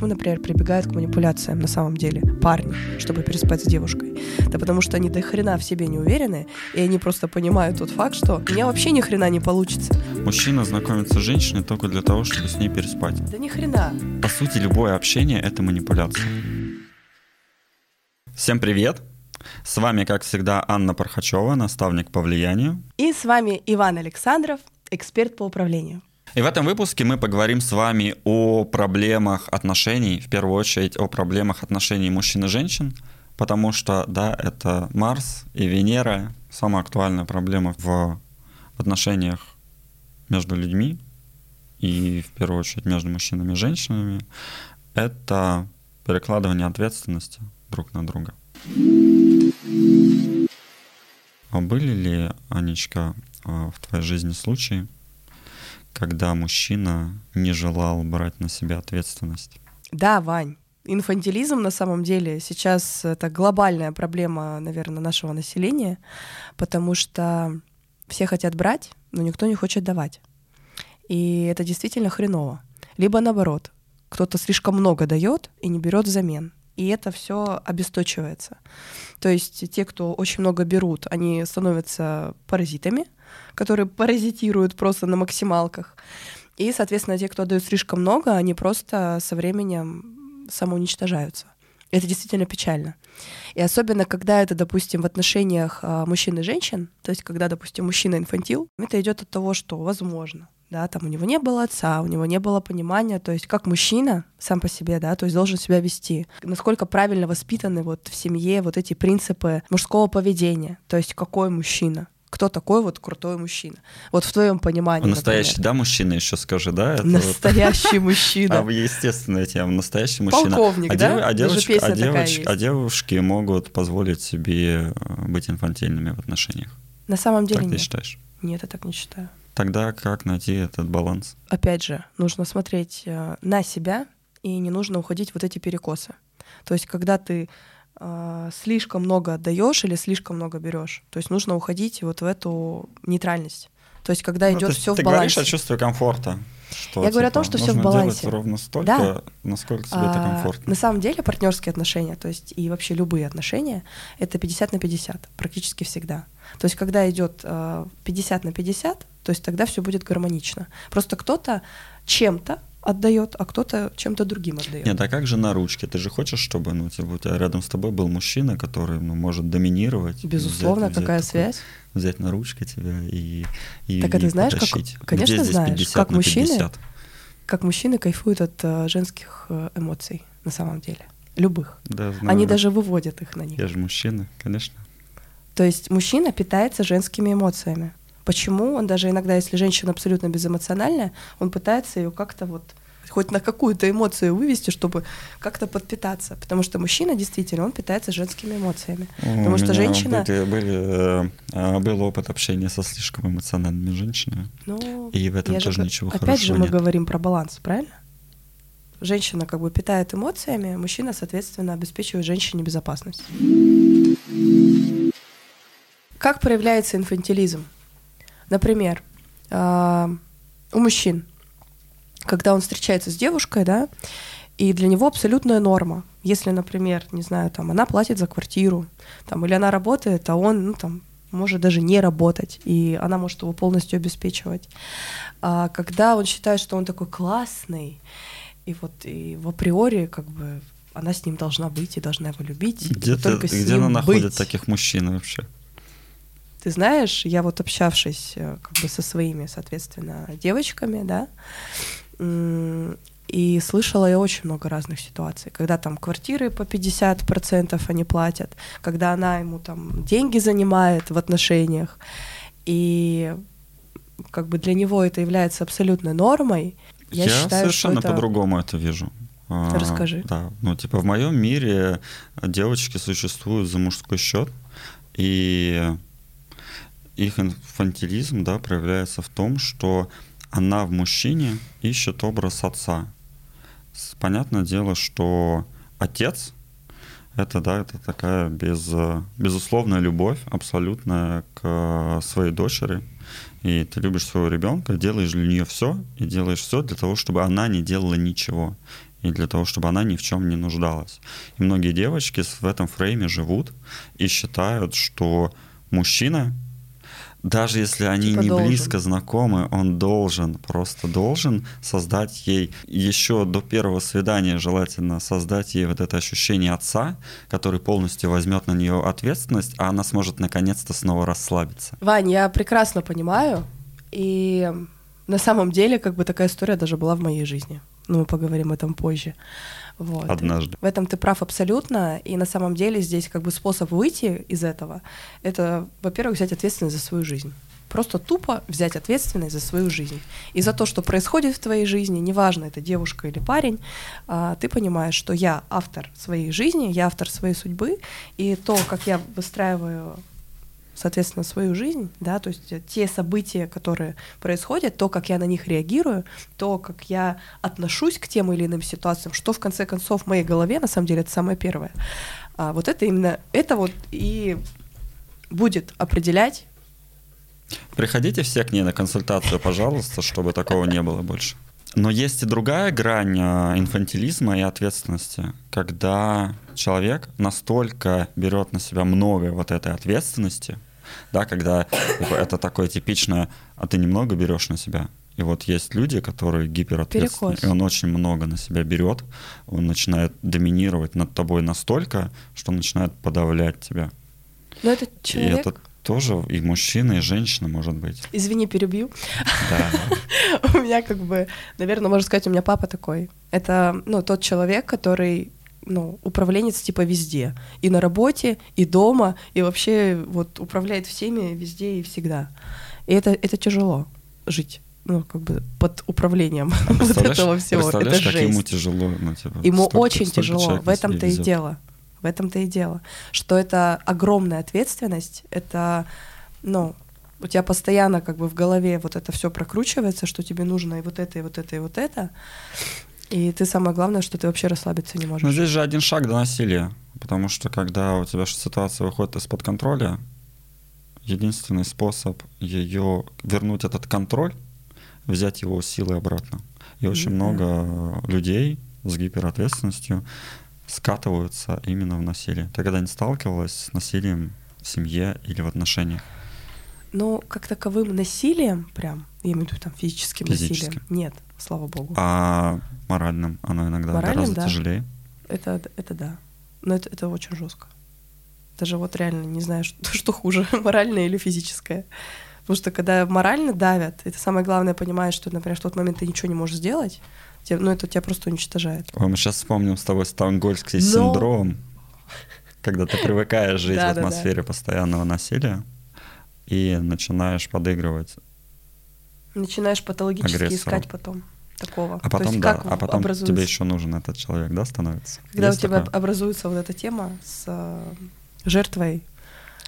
почему, например, прибегают к манипуляциям на самом деле парни, чтобы переспать с девушкой? Да потому что они до хрена в себе не уверены, и они просто понимают тот факт, что у меня вообще ни хрена не получится. Мужчина знакомится с женщиной только для того, чтобы с ней переспать. Да ни хрена. По сути, любое общение — это манипуляция. Всем привет! С вами, как всегда, Анна Пархачева, наставник по влиянию. И с вами Иван Александров, эксперт по управлению. И в этом выпуске мы поговорим с вами о проблемах отношений, в первую очередь о проблемах отношений мужчин и женщин, потому что, да, это Марс и Венера, самая актуальная проблема в отношениях между людьми и, в первую очередь, между мужчинами и женщинами, это перекладывание ответственности друг на друга. А были ли, Анечка, а, в твоей жизни случаи, когда мужчина не желал брать на себя ответственность? Да, Вань. Инфантилизм на самом деле сейчас это глобальная проблема, наверное, нашего населения, потому что все хотят брать, но никто не хочет давать. И это действительно хреново. Либо наоборот, кто-то слишком много дает и не берет взамен. И это все обесточивается. То есть те, кто очень много берут, они становятся паразитами, которые паразитируют просто на максималках. И, соответственно, те, кто дают слишком много, они просто со временем самоуничтожаются. Это действительно печально. И особенно, когда это, допустим, в отношениях а, мужчин и женщин, то есть когда, допустим, мужчина инфантил, это идет от того, что возможно, да, там у него не было отца, у него не было понимания, то есть как мужчина сам по себе, да, то есть должен себя вести, насколько правильно воспитаны вот в семье вот эти принципы мужского поведения, то есть какой мужчина, кто такой вот крутой мужчина. Вот в твоем понимании. Настоящий, например. да, мужчина еще скажи, да? Это настоящий вот... мужчина. А естественная тема, настоящий мужчина. Полковник, а да? А, девочки, а, девочки, а девушки могут позволить себе э, быть инфантильными в отношениях. На самом деле как нет. ты считаешь? Нет, я так не считаю. Тогда как найти этот баланс? Опять же, нужно смотреть э, на себя, и не нужно уходить в вот эти перекосы. То есть, когда ты э, слишком много отдаешь или слишком много берешь, то есть нужно уходить вот в эту нейтральность. То есть, когда ну, идет все в балансе. Ты говоришь о чувстве комфорта. Что, Я типа, говорю о том, что все в балансе. Делать ровно столько, да. насколько тебе а, это комфортно. На самом деле партнерские отношения, то есть и вообще любые отношения, это 50 на 50, практически всегда. То есть когда идет э, 50 на 50, то есть тогда все будет гармонично. Просто кто-то чем-то отдает, а кто-то чем-то другим отдает. Нет, а как же на ручке? Ты же хочешь, чтобы ну, типа, у тебя рядом с тобой был мужчина, который ну, может доминировать? Безусловно, взять, какая взять связь? Такой, взять на ручки тебя и, и Так а ты знаешь, потащить. как, конечно Где знаешь, 50 как мужчины, 50? как мужчины кайфуют от uh, женских uh, эмоций на самом деле, любых. Да, знаю. Они даже выводят их на них. Я же мужчина, конечно. То есть мужчина питается женскими эмоциями. Почему он даже иногда, если женщина абсолютно безэмоциональная, он пытается ее как-то вот хоть на какую-то эмоцию вывести, чтобы как-то подпитаться. Потому что мужчина действительно, он питается женскими эмоциями. У Потому что женщина... Были, были, э, был опыт общения со слишком эмоциональными женщинами. Ну, и в этом тоже же, ничего опять хорошего Опять же мы нет. говорим про баланс, правильно? Женщина как бы питает эмоциями, мужчина, соответственно, обеспечивает женщине безопасность. Как проявляется инфантилизм? Например, а, у мужчин, когда он встречается с девушкой, да, и для него абсолютная норма. Если, например, не знаю, там, она платит за квартиру, там, или она работает, а он, ну, там, может даже не работать, и она может его полностью обеспечивать. А когда он считает, что он такой классный, и вот и в априори как бы она с ним должна быть и должна его любить. Где, ты, только где она находит таких мужчин вообще? Ты знаешь, я вот общавшись э, как бы со своими, соответственно, девочками, да, и слышала я очень много разных ситуаций, когда там квартиры по 50% они платят, когда она ему там деньги занимает в отношениях, и как бы для него это является абсолютной нормой. Я, я считаю, совершенно это... по-другому это вижу. А, Расскажи. Да, ну типа в моем мире девочки существуют за мужской счет, и их инфантилизм, да, проявляется в том, что она в мужчине ищет образ отца. Понятное дело, что отец это, да, это такая без, безусловная любовь абсолютная к своей дочери. И ты любишь своего ребенка, делаешь для нее все, и делаешь все для того, чтобы она не делала ничего. и для того, чтобы она ни в чем не нуждалась. И многие девочки в этом фрейме живут и считают, что мужчина даже если они типа не должен. близко знакомы, он должен, просто должен создать ей еще до первого свидания желательно создать ей вот это ощущение отца, который полностью возьмет на нее ответственность, а она сможет наконец-то снова расслабиться. Вань, я прекрасно понимаю, и на самом деле как бы такая история даже была в моей жизни. Но мы поговорим об этом позже. Вот. Однажды. В этом ты прав абсолютно. И на самом деле здесь как бы способ выйти из этого — это, во-первых, взять ответственность за свою жизнь. Просто тупо взять ответственность за свою жизнь. И за то, что происходит в твоей жизни, неважно, это девушка или парень, а, ты понимаешь, что я автор своей жизни, я автор своей судьбы, и то, как я выстраиваю соответственно, свою жизнь, да, то есть те события, которые происходят, то, как я на них реагирую, то, как я отношусь к тем или иным ситуациям, что в конце концов в моей голове, на самом деле, это самое первое. А вот это именно, это вот и будет определять. Приходите все к ней на консультацию, пожалуйста, чтобы такого не было больше. Но есть и другая грань а, инфантилизма и ответственности, когда человек настолько берет на себя много вот этой ответственности, да, когда типа, это такое типичное, а ты немного берешь на себя. И вот есть люди, которые гиперответственны, Перекос. и он очень много на себя берет, он начинает доминировать над тобой настолько, что он начинает подавлять тебя. Но этот человек... И это тоже и мужчина, и женщина, может быть. Извини, перебью. Да. у меня как бы, наверное, можно сказать, у меня папа такой. Это, ну, тот человек, который ну, управленец типа везде. И на работе, и дома, и вообще вот управляет всеми везде и всегда. И это, это тяжело жить ну, как бы под управлением а вот этого всего. Представляешь, это как ему тяжело? Ну, типа, ему столько, очень столько тяжело, в этом-то и дело. В этом-то и дело. Что это огромная ответственность, это, ну, у тебя постоянно как бы в голове вот это все прокручивается, что тебе нужно и вот это, и вот это, и вот это. И ты самое главное, что ты вообще расслабиться не можешь. Но здесь же один шаг до насилия, потому что когда у тебя ситуация выходит из-под контроля, единственный способ ее вернуть этот контроль, взять его силой обратно. И очень mm-hmm. много людей с гиперответственностью скатываются именно в насилие. Ты когда не сталкивалась с насилием в семье или в отношениях? Ну, как таковым насилием прям, я имею в виду там физическим, физическим. насилием, нет, слава богу. А моральным оно иногда моральным, гораздо да. тяжелее? Это, это да. Но это, это очень жестко. Даже вот реально не знаю, что, что хуже, моральное или физическое. Потому что когда морально давят, это самое главное понимаешь, что, например, в тот момент ты ничего не можешь сделать, тебе, ну это тебя просто уничтожает. Ой, мы сейчас вспомним с тобой стокгольмский Но... синдром, когда ты привыкаешь жить в атмосфере постоянного насилия и начинаешь подыгрывать. Начинаешь патологически агрессору. искать потом такого. А потом, да, а потом тебе еще нужен этот человек, да, становится? Когда Есть у тебя такое? образуется вот эта тема с э, жертвой,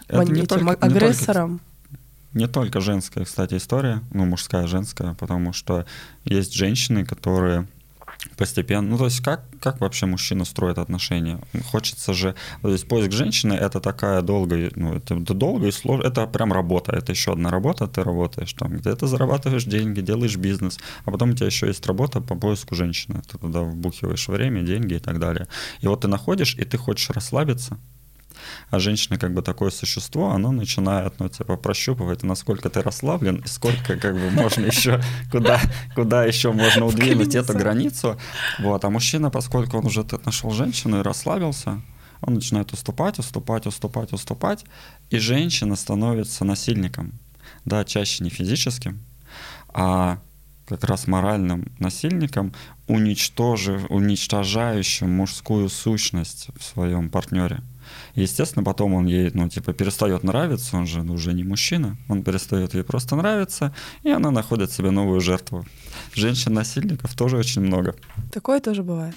Это не этим только, агрессором. Не только, не только женская, кстати, история, ну, мужская, женская, потому что есть женщины, которые постепенно. Ну, то есть как, как вообще мужчина строит отношения? Хочется же... То есть поиск женщины — это такая долгая... Ну, это, это долго и сложно. Это прям работа. Это еще одна работа. Ты работаешь там, где ты зарабатываешь деньги, делаешь бизнес, а потом у тебя еще есть работа по поиску женщины. Ты туда вбухиваешь время, деньги и так далее. И вот ты находишь, и ты хочешь расслабиться, а женщина как бы такое существо, оно начинает, ну, типа, прощупывать, насколько ты расслаблен, и сколько как бы можно еще, куда, куда еще можно удвинуть эту границу. Вот. А мужчина, поскольку он уже нашел женщину и расслабился, он начинает уступать, уступать, уступать, уступать, и женщина становится насильником. Да, чаще не физическим, а как раз моральным насильником, уничтожив, уничтожающим мужскую сущность в своем партнере. Естественно, потом он ей, ну, типа, перестает нравиться, он же уже не мужчина, он перестает ей просто нравиться, и она находит себе новую жертву. Женщин-насильников тоже очень много. Такое тоже бывает.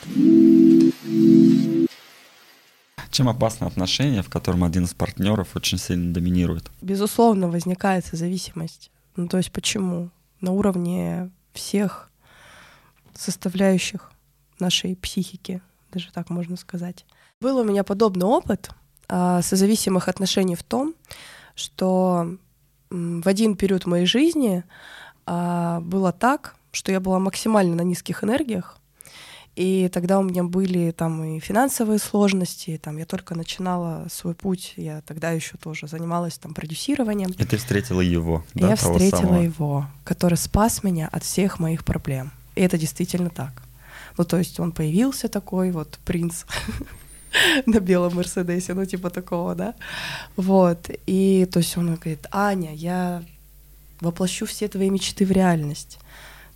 Чем опасно отношения, в котором один из партнеров очень сильно доминирует? Безусловно, возникает зависимость. Ну, то есть почему? На уровне всех составляющих нашей психики, даже так можно сказать. Был у меня подобный опыт а, созависимых отношений в том, что в один период моей жизни а, было так, что я была максимально на низких энергиях, И тогда у меня были там и финансовые сложности, там я только начинала свой путь, я тогда еще тоже занималась там продюсированием. И ты встретила его, да, Я встретила самого. его, который спас меня от всех моих проблем. И это действительно так. Ну, то есть он появился такой вот принц на белом Мерседесе, ну, типа такого, да. Вот. И то есть он говорит, Аня, я воплощу все твои мечты в реальность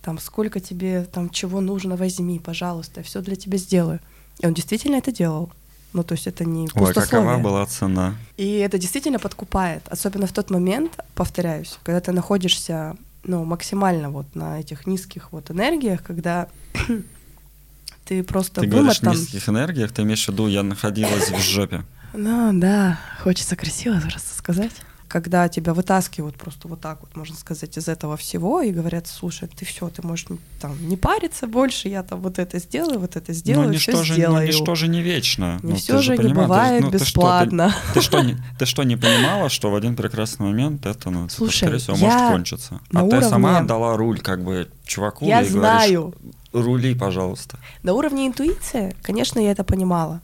там, сколько тебе там чего нужно, возьми, пожалуйста, я все для тебя сделаю. И он действительно это делал. Ну, то есть это не Ой, какова была цена? И это действительно подкупает, особенно в тот момент, повторяюсь, когда ты находишься, ну, максимально вот на этих низких вот энергиях, когда ты просто Ты говоришь там... низких энергиях, ты имеешь в виду, я находилась в жопе. Ну, да, хочется красиво просто сказать когда тебя вытаскивают просто вот так вот, можно сказать, из этого всего и говорят, слушай, ты все, ты можешь там не париться больше, я там вот это сделаю, вот это сделаю, но все же, сделаю. Но ничто же не вечно. Не ну, все же, не бывает ну, бесплатно. Ты что, ты, что, не, ты что, не понимала, что в один прекрасный момент это, ну, Слушай, скорее всего, может кончиться? А уровне... ты сама отдала руль как бы чуваку я и знаю. говоришь, рули, пожалуйста. На уровне интуиции, конечно, я это понимала,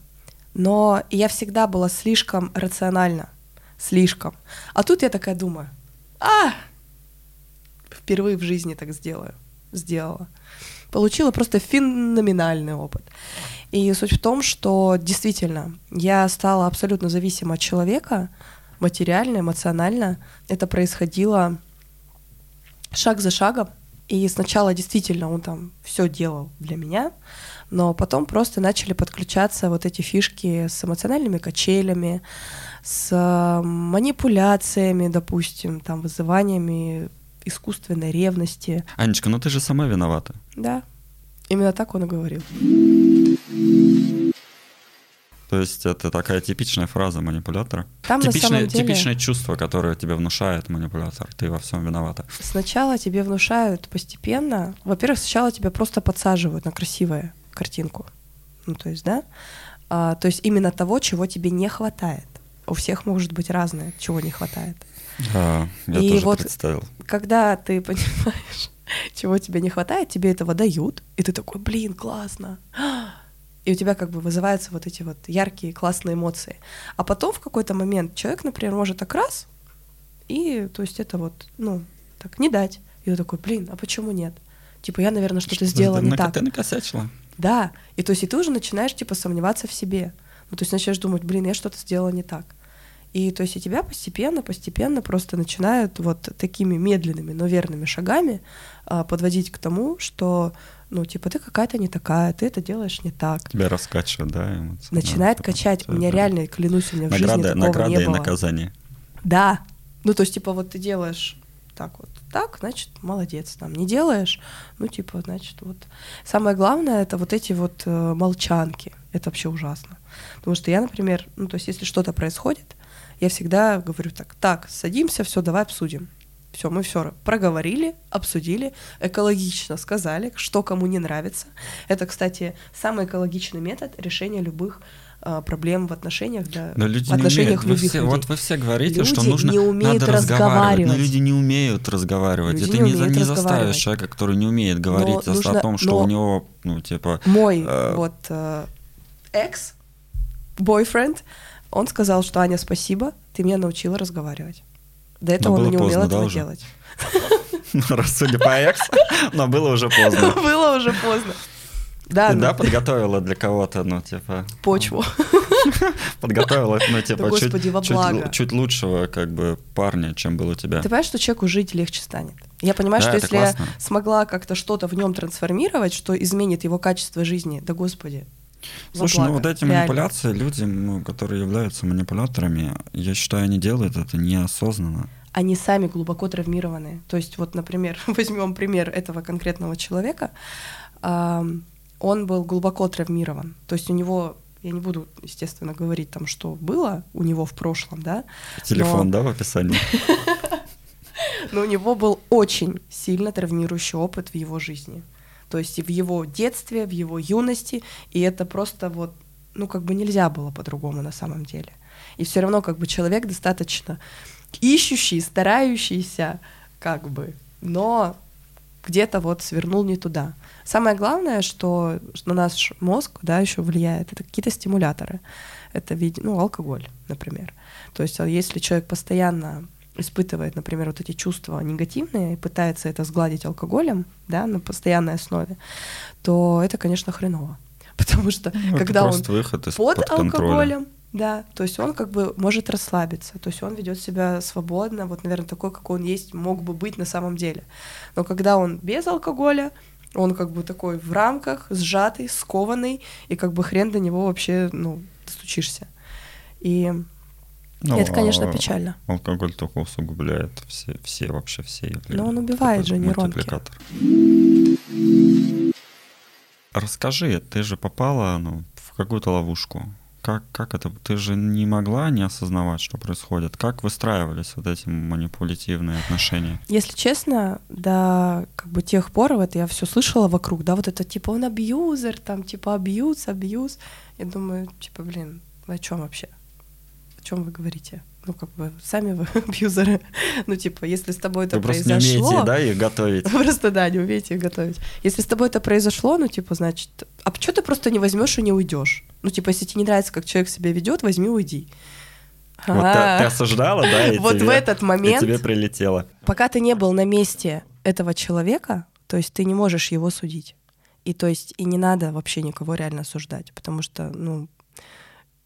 но я всегда была слишком рациональна слишком. А тут я такая думаю, а, впервые в жизни так сделаю, сделала. Получила просто феноменальный опыт. И суть в том, что действительно я стала абсолютно зависима от человека, материально, эмоционально. Это происходило шаг за шагом. И сначала действительно он там все делал для меня, но потом просто начали подключаться вот эти фишки с эмоциональными качелями, с манипуляциями, допустим, там, вызываниями искусственной ревности. Анечка, ну ты же сама виновата. Да, именно так он и говорил. То есть это такая типичная фраза манипулятора. Там типичное, деле... типичное чувство, которое тебе внушает манипулятор. Ты во всем виновата. Сначала тебе внушают постепенно. Во-первых, сначала тебя просто подсаживают на красивую картинку. Ну, то есть, да? А, то есть именно того, чего тебе не хватает у всех может быть разное, чего не хватает. Да, я и тоже вот представил. Когда ты понимаешь, чего тебе не хватает, тебе этого дают, и ты такой, блин, классно. И у тебя как бы вызываются вот эти вот яркие, классные эмоции. А потом в какой-то момент человек, например, может так раз, и то есть это вот, ну, так, не дать. И ты такой, блин, а почему нет? Типа, я, наверное, что-то что сделала не так. Ты накосячила. Да, и то есть и ты уже начинаешь, типа, сомневаться в себе. Ну, то есть начинаешь думать, блин, я что-то сделала не так. И то есть и тебя постепенно, постепенно просто начинают вот такими медленными, но верными шагами а, подводить к тому, что ну, типа, ты какая-то не такая, ты это делаешь не так. Тебя раскачивает, да? Эмоции, Начинает да, качать. У меня да. реально, клянусь, у меня награды, в жизни такого награды не было. и наказание. Да. Ну, то есть, типа, вот ты делаешь так вот, так, значит, молодец, там, не делаешь, ну, типа, значит, вот. Самое главное, это вот эти вот э, молчанки, это вообще ужасно. Потому что я, например, ну, то есть, если что-то происходит, я всегда говорю так, так, садимся, все, давай обсудим. Все, мы все проговорили, обсудили, экологично сказали, что кому не нравится. Это, кстати, самый экологичный метод решения любых э, проблем в отношениях, да, но люди в отношениях не умеют. Вы все, людей. Вот вы все говорите, люди что нужно не умеют надо разговаривать. Но люди не умеют разговаривать. Люди ты не, не, не заставишь человека, который не умеет говорить но нужно, о том, что у него, ну, типа... Мой э, вот э, экс, бойфренд, он сказал, что Аня, спасибо, ты меня научила разговаривать. До этого он не умел этого уже. делать. Раз судя по экс, но было уже поздно. Было уже поздно. Да, Ты, ну... да, подготовила для кого-то, ну, типа... Почву. Подготовила, ну, типа, да, чуть, господи, чуть, чуть лучшего, как бы, парня, чем был у тебя. Ты понимаешь, что человеку жить легче станет? Я понимаю, да, что если классно. я смогла как-то что-то в нем трансформировать, что изменит его качество жизни, да господи, Слушай, ну вот эти Реально. манипуляции, люди, ну, которые являются манипуляторами, я считаю, они делают это неосознанно. Они сами глубоко травмированы. То есть вот, например, возьмем пример этого конкретного человека. Он был глубоко травмирован. То есть у него я не буду, естественно, говорить там, что было у него в прошлом, да. Телефон, но... да, в описании. Но у него был очень сильно травмирующий опыт в его жизни то есть в его детстве, в его юности, и это просто вот, ну, как бы нельзя было по-другому на самом деле. И все равно как бы человек достаточно ищущий, старающийся, как бы, но где-то вот свернул не туда. Самое главное, что на наш мозг, да, еще влияет, это какие-то стимуляторы. Это ну, алкоголь, например. То есть, а если человек постоянно испытывает, например, вот эти чувства негативные и пытается это сгладить алкоголем, да, на постоянной основе, то это, конечно, хреново. Потому что ну, когда он выход под, под алкоголем, да, то есть он как бы может расслабиться, то есть он ведет себя свободно, вот, наверное, такой, как он есть, мог бы быть на самом деле. Но когда он без алкоголя, он как бы такой в рамках, сжатый, скованный, и как бы хрен до него вообще, ну, достучишься. И ну, это, конечно, а печально. Алкоголь только усугубляет все, все вообще все. Но он убивает же нейронки. Расскажи, ты же попала ну, в какую-то ловушку. Как, как это? Ты же не могла не осознавать, что происходит. Как выстраивались вот эти манипулятивные отношения? Если честно, да, как бы тех пор вот я все слышала вокруг, да, вот это типа он абьюзер, там типа абьюз, абьюз. Я думаю, типа, блин, о чем вообще? Чем вы говорите? ну, как бы, сами вы абьюзеры. ну, типа, если с тобой это вы произошло... просто не умеете, да, их готовить. просто, да, не умеете их готовить. Если с тобой это произошло, ну, типа, значит, а что ты просто не возьмешь и не уйдешь? Ну, типа, если тебе не нравится, как человек себя ведет, возьми, уйди. Вот ты, ты осуждала, да? И вот тебе, в этот момент... Тебе прилетело. Пока ты не был на месте этого человека, то есть ты не можешь его судить. И то есть и не надо вообще никого реально осуждать, потому что, ну,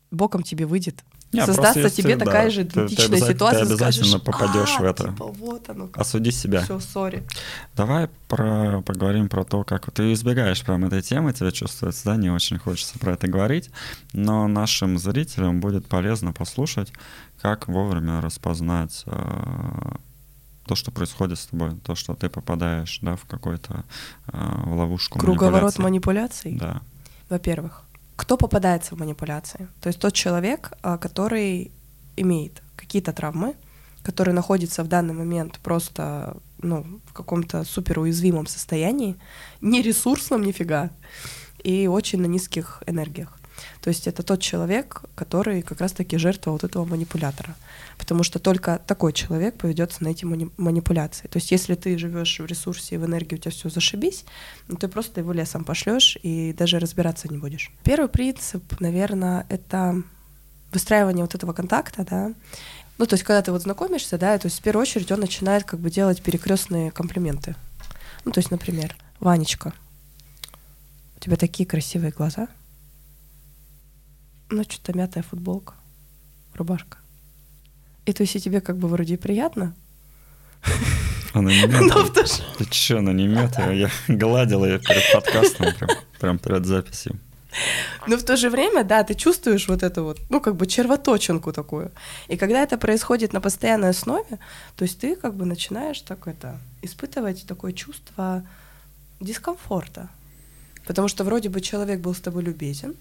боком тебе выйдет не, Создастся тебе да, такая же идентичная ты, ситуация. Ты обязательно скажешь, попадешь а, в это. Типа, вот оно. Осуди себя. Все, сори. Давай про, поговорим про то, как ты избегаешь прям этой темы, тебе чувствуется, да, не очень хочется про это говорить, но нашим зрителям будет полезно послушать, как вовремя распознать э, то, что происходит с тобой, то, что ты попадаешь, да, в какой-то э, в ловушку Круговорот манипуляций? Да. Во-первых, кто попадается в манипуляции? То есть тот человек, а, который имеет какие-то травмы, который находится в данный момент просто ну, в каком-то супер уязвимом состоянии, не ресурсном нифига, и очень на низких энергиях. То есть это тот человек, который как раз-таки жертва вот этого манипулятора. Потому что только такой человек поведется на эти мани- манипуляции. То есть если ты живешь в ресурсе и в энергии, у тебя все зашибись, ну, ты просто его лесом пошлешь и даже разбираться не будешь. Первый принцип, наверное, это выстраивание вот этого контакта, да, ну, то есть, когда ты вот знакомишься, да, то есть, в первую очередь он начинает как бы делать перекрестные комплименты. Ну, то есть, например, Ванечка, у тебя такие красивые глаза — ну, что-то мятая футболка, рубашка. И то есть и тебе как бы вроде приятно. Она не мятая. Ты че, она не мятая? Я гладил ее перед подкастом, прям, прям перед записью. Но в то же время, да, ты чувствуешь вот эту вот, ну, как бы червоточинку такую. И когда это происходит на постоянной основе, то есть ты как бы начинаешь так это, испытывать такое чувство дискомфорта. Потому что вроде бы человек был с тобой любезен,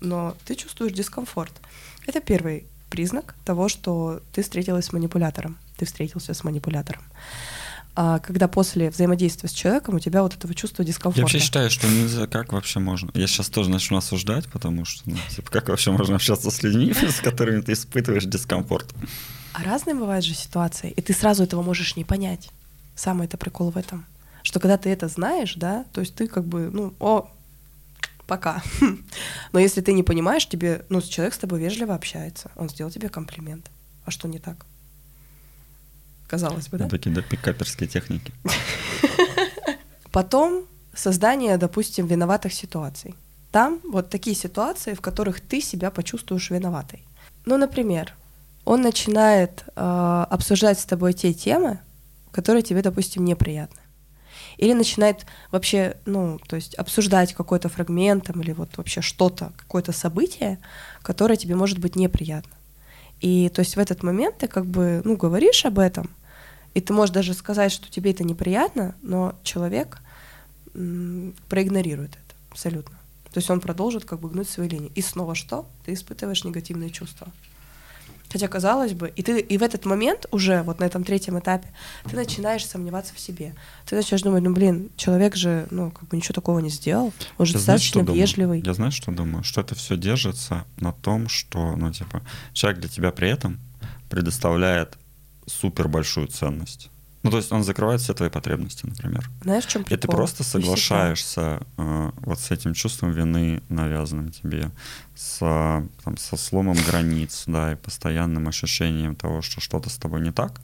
но ты чувствуешь дискомфорт. Это первый признак того, что ты встретилась с манипулятором, ты встретился с манипулятором. А когда после взаимодействия с человеком у тебя вот этого чувства дискомфорта. Я вообще считаю, что нельзя, как вообще можно. Я сейчас тоже начну осуждать, потому что, ну, типа, как вообще можно общаться с людьми, с которыми ты испытываешь дискомфорт? А разные бывают же ситуации, и ты сразу этого можешь не понять. Самый это прикол в этом. Что когда ты это знаешь, да, то есть ты как бы, ну, о, пока. Но если ты не понимаешь, тебе, ну, человек с тобой вежливо общается, он сделал тебе комплимент. А что не так? Казалось бы, да? Такие, да, пикаперские техники. Потом создание, допустим, виноватых ситуаций. Там вот такие ситуации, в которых ты себя почувствуешь виноватой. Ну, например, он начинает э, обсуждать с тобой те темы, которые тебе, допустим, неприятны или начинает вообще, ну, то есть обсуждать какой-то фрагмент там, или вот вообще что-то, какое-то событие, которое тебе может быть неприятно. И то есть в этот момент ты как бы, ну, говоришь об этом, и ты можешь даже сказать, что тебе это неприятно, но человек м- проигнорирует это абсолютно. То есть он продолжит как бы гнуть свои линии. И снова что? Ты испытываешь негативные чувства. Хотя, казалось бы, и ты и в этот момент уже, вот на этом третьем этапе, ты начинаешь сомневаться в себе. Ты начинаешь думать, ну, блин, человек же, ну, как бы ничего такого не сделал. Он же Я достаточно знаешь, вежливый. Думаю? Я знаю, что думаю? Что это все держится на том, что, ну, типа, человек для тебя при этом предоставляет супер большую ценность. Ну, то есть он закрывает все твои потребности, например. Знаешь, в чем прикол? И ты просто соглашаешься э, вот с этим чувством вины, навязанным тебе, с, там, со сломом границ, да, и постоянным ощущением того, что что-то с тобой не так.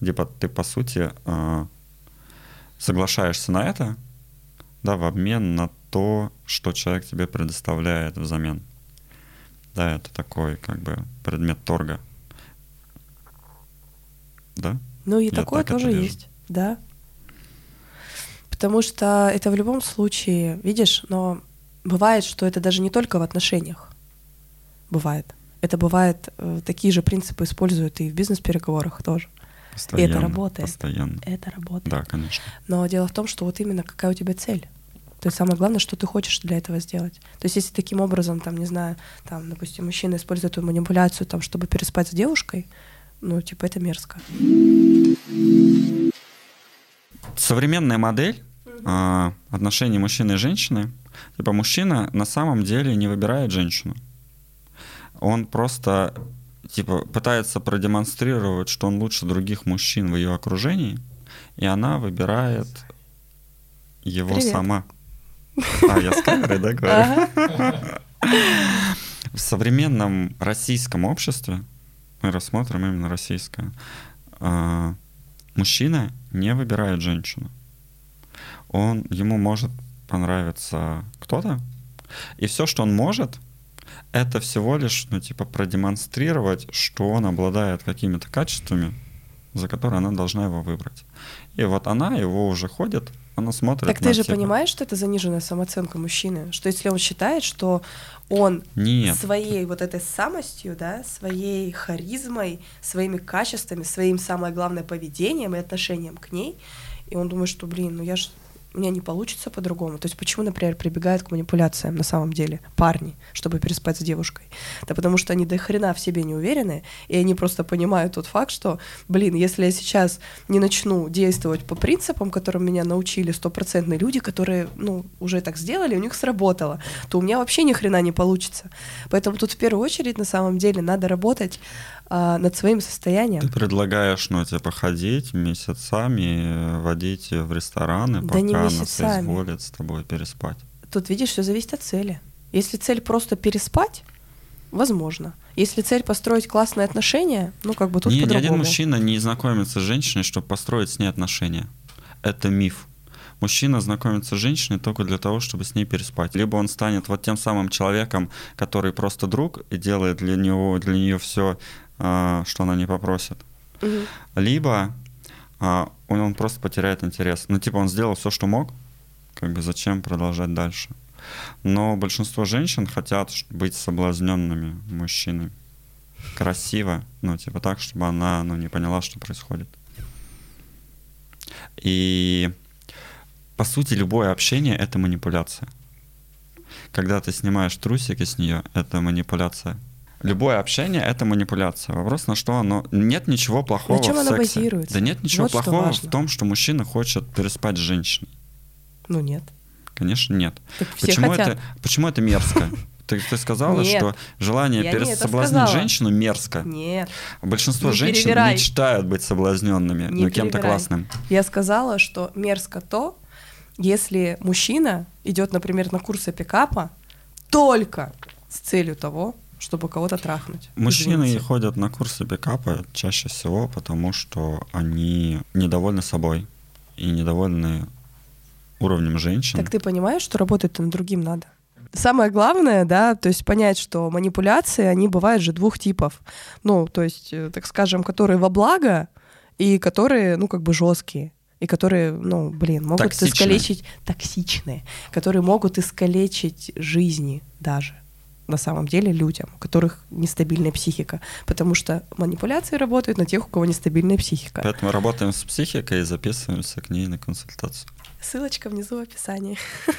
Типа ты, по сути, э, соглашаешься на это, да, в обмен на то, что человек тебе предоставляет взамен. Да, это такой, как бы, предмет торга. Да? Ну и Я такое тоже есть, да. Потому что это в любом случае, видишь, но бывает, что это даже не только в отношениях. Бывает. Это бывает, э, такие же принципы используют и в бизнес-переговорах тоже. Постоянно, и это работает. Постоянно. Это работает. Да, конечно. Но дело в том, что вот именно какая у тебя цель. То есть самое главное, что ты хочешь для этого сделать. То есть если таким образом, там, не знаю, там, допустим, мужчина использует эту манипуляцию, там, чтобы переспать с девушкой, ну, типа, это мерзко. Современная модель э, отношений мужчины и женщины, типа, мужчина на самом деле не выбирает женщину. Он просто, типа, пытается продемонстрировать, что он лучше других мужчин в ее окружении, и она выбирает его Привет. сама. А, я с камерой, да, говорю? В современном российском обществе мы рассмотрим именно российское. А, мужчина не выбирает женщину. Он, ему может понравиться кто-то, и все, что он может, это всего лишь, ну, типа, продемонстрировать, что он обладает какими-то качествами, за которые она должна его выбрать. И вот она его уже ходит она смотрит. Так ты же типа... понимаешь, что это заниженная самооценка мужчины, что если он считает, что он Нет. своей вот этой самостью, да, своей харизмой, своими качествами, своим самое главное поведением и отношением к ней, и он думает, что, блин, ну я же у меня не получится по-другому. То есть почему, например, прибегают к манипуляциям на самом деле парни, чтобы переспать с девушкой? Да потому что они до хрена в себе не уверены, и они просто понимают тот факт, что, блин, если я сейчас не начну действовать по принципам, которым меня научили стопроцентные люди, которые, ну, уже так сделали, у них сработало, то у меня вообще ни хрена не получится. Поэтому тут в первую очередь на самом деле надо работать а, над своим состоянием. Ты предлагаешь, ну, типа, ходить месяцами, водить в рестораны, да пока не она соизволит с тобой переспать. Тут, видишь, все зависит от цели. Если цель просто переспать, возможно. Если цель построить классные отношения, ну, как бы тут по-другому. Ни один мужчина не знакомится с женщиной, чтобы построить с ней отношения. Это миф. Мужчина знакомится с женщиной только для того, чтобы с ней переспать. Либо он станет вот тем самым человеком, который просто друг и делает для него, для нее все что она не попросит. Угу. Либо а, он, просто потеряет интерес. Ну, типа, он сделал все, что мог, как бы зачем продолжать дальше. Но большинство женщин хотят быть соблазненными мужчиной. Красиво, ну, типа так, чтобы она ну, не поняла, что происходит. И по сути, любое общение это манипуляция. Когда ты снимаешь трусики с нее, это манипуляция. Любое общение — это манипуляция. Вопрос, на что оно... Нет ничего плохого на чем в оно сексе. базируется? Да нет ничего вот плохого в том, что мужчина хочет переспать с женщиной. Ну нет. Конечно, нет. Так почему, хотят. это, почему это мерзко? Ты, ты сказала, нет, что желание перес... соблазнить женщину мерзко. Нет. Большинство не женщин перевирай. мечтают быть соблазненными, не но кем-то классным. Я сказала, что мерзко то, если мужчина идет, например, на курсы пикапа только с целью того, чтобы кого-то трахнуть. Мужчины Извините. ходят на курсы пикапа чаще всего, потому что они недовольны собой и недовольны уровнем женщин. Так ты понимаешь, что работать над другим надо? Самое главное, да, то есть понять, что манипуляции, они бывают же двух типов. Ну, то есть, э, так скажем, которые во благо и которые, ну, как бы жесткие и которые, ну, блин, могут токсичные. искалечить токсичные, которые могут искалечить жизни даже на самом деле людям, у которых нестабильная психика, потому что манипуляции работают на тех, у кого нестабильная психика. Поэтому работаем с психикой и записываемся к ней на консультацию. Ссылочка внизу в описании.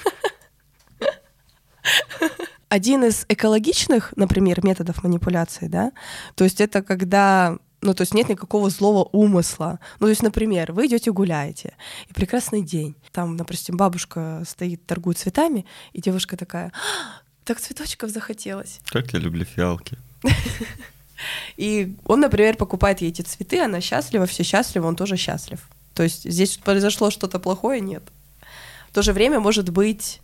Один из экологичных, например, методов манипуляции, да, то есть это когда ну, то есть нет никакого злого умысла. Ну, то есть, например, вы идете гуляете, и прекрасный день. Там, допустим, бабушка стоит, торгует цветами, и девушка такая, так цветочков захотелось. Как я люблю фиалки. И он, например, покупает ей эти цветы, она счастлива, все счастливы, он тоже счастлив. То есть здесь произошло что-то плохое, нет. В то же время может быть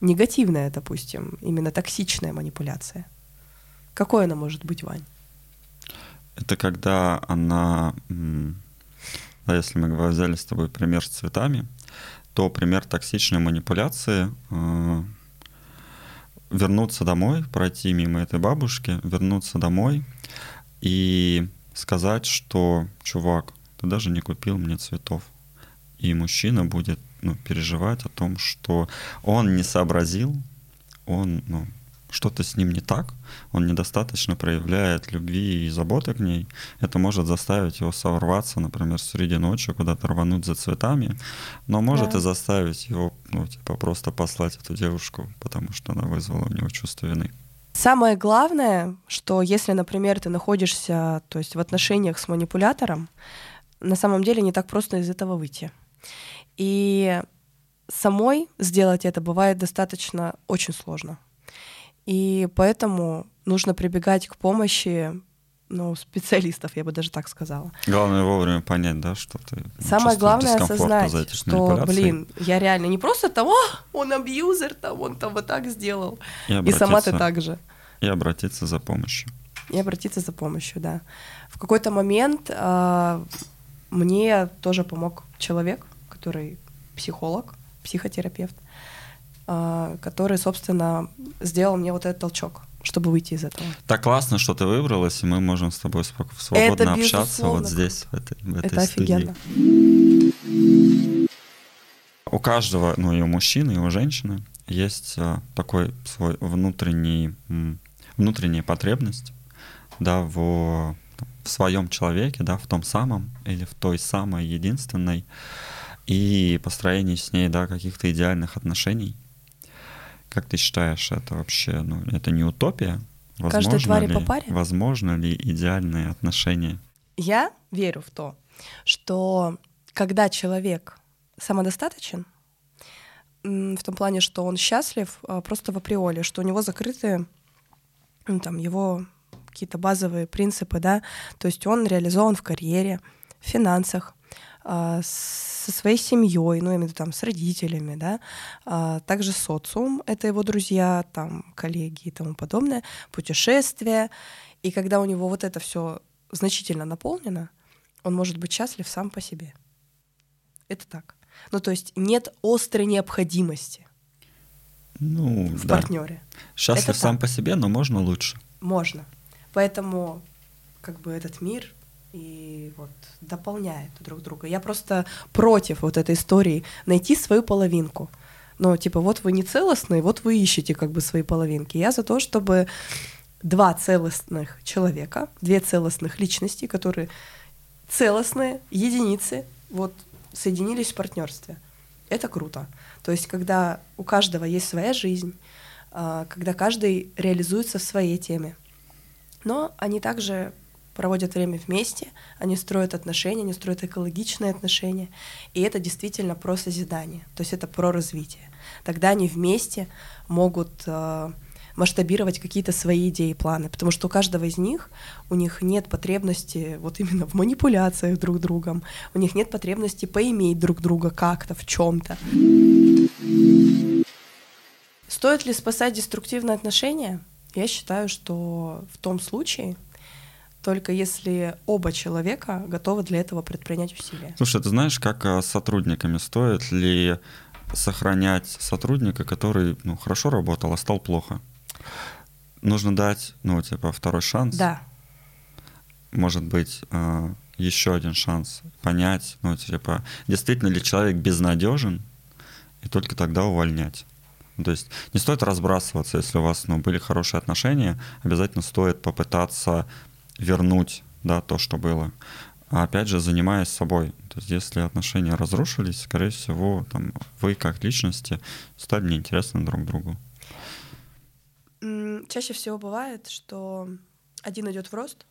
негативная, допустим, именно токсичная манипуляция. Какой она может быть, Вань? Это когда она, да, если мы взяли с тобой пример с цветами, то пример токсичной манипуляции э, вернуться домой, пройти мимо этой бабушки, вернуться домой и сказать, что, чувак, ты даже не купил мне цветов. И мужчина будет ну, переживать о том, что он не сообразил, он ну, что-то с ним не так, он недостаточно проявляет любви и заботы к ней, это может заставить его сорваться, например, среди ночи, куда-то рвануть за цветами, но может да. и заставить его, ну, типа, просто послать эту девушку, потому что она вызвала у него чувство вины. Самое главное, что если, например, ты находишься то есть в отношениях с манипулятором, на самом деле не так просто из этого выйти. И самой сделать это бывает достаточно очень сложно. И поэтому нужно прибегать к помощи ну, специалистов, я бы даже так сказала. Главное вовремя понять, да, что ты Самое главное осознать, что, блин, я реально не просто там, о, он абьюзер, там, он там вот так сделал, и, и сама ты так же. И обратиться за помощью. И обратиться за помощью, да. В какой-то момент э, мне тоже помог человек, который психолог, психотерапевт, а, который, собственно, сделал мне вот этот толчок чтобы выйти из этого. Так классно, что ты выбралась, и мы можем с тобой свободно это, общаться вот здесь, в этой, в этой это студии. офигенно. У каждого, ну и у мужчины, и у женщины есть а, такой свой внутренний, внутренняя потребность, да, в, в своем человеке, да, в том самом или в той самой единственной, и построении с ней, да, каких-то идеальных отношений. Как ты считаешь, это вообще, ну, это не утопия? Возможно Каждой твари ли, по паре? Возможно ли идеальные отношения? Я верю в то, что когда человек самодостаточен, в том плане, что он счастлив а, просто в априоре, что у него закрыты ну, там, его какие-то базовые принципы, да, то есть он реализован в карьере, в финансах, со своей семьей, ну, именно там с родителями, да, а, также социум, это его друзья, там, коллеги и тому подобное, путешествия. И когда у него вот это все значительно наполнено, он может быть счастлив сам по себе. Это так. Ну, то есть нет острой необходимости ну, в да. партнере. Счастлив это сам так. по себе, но можно лучше. Можно. Поэтому как бы этот мир и вот дополняют друг друга. Я просто против вот этой истории найти свою половинку. Ну, типа, вот вы не целостные, вот вы ищете как бы свои половинки. Я за то, чтобы два целостных человека, две целостных личности, которые целостные единицы, вот соединились в партнерстве. Это круто. То есть, когда у каждого есть своя жизнь, а, когда каждый реализуется в своей теме. Но они также проводят время вместе, они строят отношения, они строят экологичные отношения, и это действительно про созидание, то есть это про развитие. Тогда они вместе могут э, масштабировать какие-то свои идеи планы, потому что у каждого из них, у них нет потребности вот именно в манипуляциях друг другом, у них нет потребности поиметь друг друга как-то, в чем-то. Стоит ли спасать деструктивные отношения? Я считаю, что в том случае, только если оба человека готовы для этого предпринять усилия. Слушай, ты знаешь, как э, с сотрудниками стоит ли сохранять сотрудника, который ну, хорошо работал, а стал плохо? Нужно дать, ну, типа, второй шанс. Да. Может быть, э, еще один шанс понять, ну, типа, действительно ли человек безнадежен, и только тогда увольнять. То есть не стоит разбрасываться, если у вас ну, были хорошие отношения, обязательно стоит попытаться вернуть да, то, что было. А опять же, занимаясь собой. То есть, если отношения разрушились, скорее всего, там, вы как личности стали неинтересны друг другу. Чаще всего бывает, что один идет в рост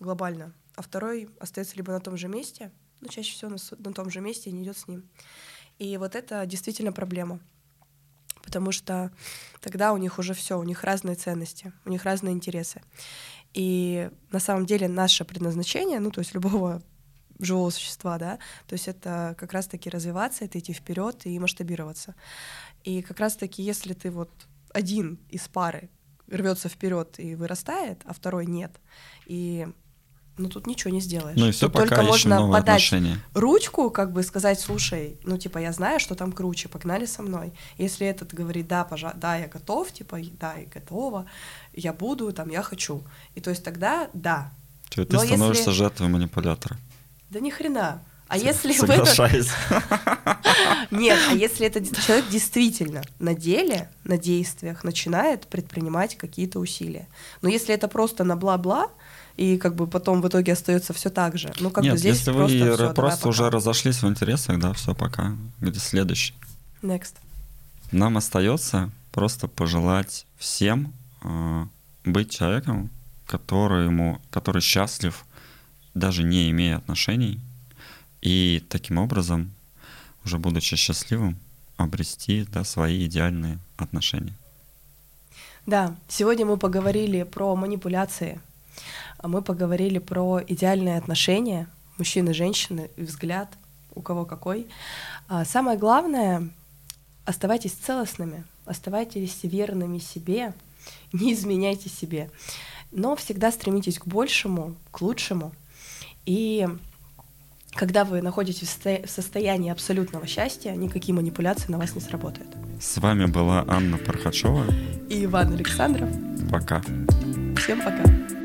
глобально, а второй остается либо на том же месте, ну, чаще всего на, на том же месте и не идет с ним. И вот это действительно проблема. Потому что тогда у них уже все, у них разные ценности, у них разные интересы. И на самом деле наше предназначение, ну то есть любого живого существа, да, то есть это как раз-таки развиваться, это идти вперед и масштабироваться. И как раз-таки, если ты вот один из пары рвется вперед и вырастает, а второй нет, и ну тут ничего не сделаешь. Ну и все, Тут пока только можно новые подать отношения. ручку, как бы сказать, слушай, ну типа я знаю, что там круче, погнали со мной. Если этот говорит, да, пожа, да, я готов, типа, да, я готова, я буду, там, я хочу. И то есть тогда, да. Ты, ты Но становишься если- жертвой манипулятора. Да ни хрена. А С- если в этот... Соглашаюсь. Нет, а если этот человек действительно на деле, на действиях начинает предпринимать какие-то усилия. Но если это просто на бла-бла, и как бы потом в итоге остается все так же. Ну, как бы Нет, здесь если просто вы давай просто уже пока. разошлись в интересах, да, все, пока. Где следующий? Next. Нам остается просто пожелать всем э, быть человеком, который, ему, который счастлив, даже не имея отношений, и таким образом, уже будучи счастливым, обрести да, свои идеальные отношения. Да, сегодня мы поговорили про манипуляции, мы поговорили про идеальные отношения мужчины и женщины, и взгляд, у кого какой. А самое главное, оставайтесь целостными, оставайтесь верными себе, не изменяйте себе, но всегда стремитесь к большему, к лучшему. И когда вы находитесь в состоянии абсолютного счастья, никакие манипуляции на вас не сработают. С вами была Анна Пархачева. И Иван Александров. Пока. Всем пока.